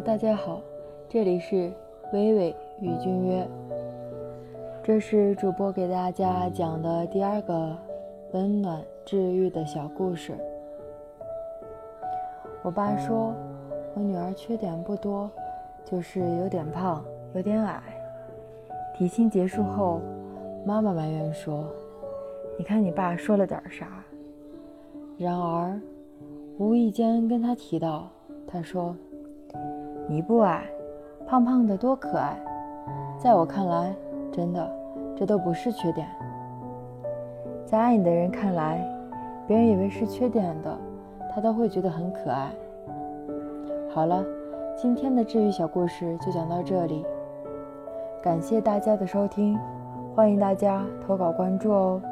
大家好，这里是微微与君约，这是主播给大家讲的第二个温暖治愈的小故事。我爸说，我女儿缺点不多，就是有点胖，有点矮。提亲结束后，妈妈埋怨说：“你看你爸说了点啥？”然而，无意间跟他提到，他说。你不矮，胖胖的多可爱，在我看来，真的，这都不是缺点。在爱你的人看来，别人以为是缺点的，他都会觉得很可爱。好了，今天的治愈小故事就讲到这里，感谢大家的收听，欢迎大家投稿关注哦。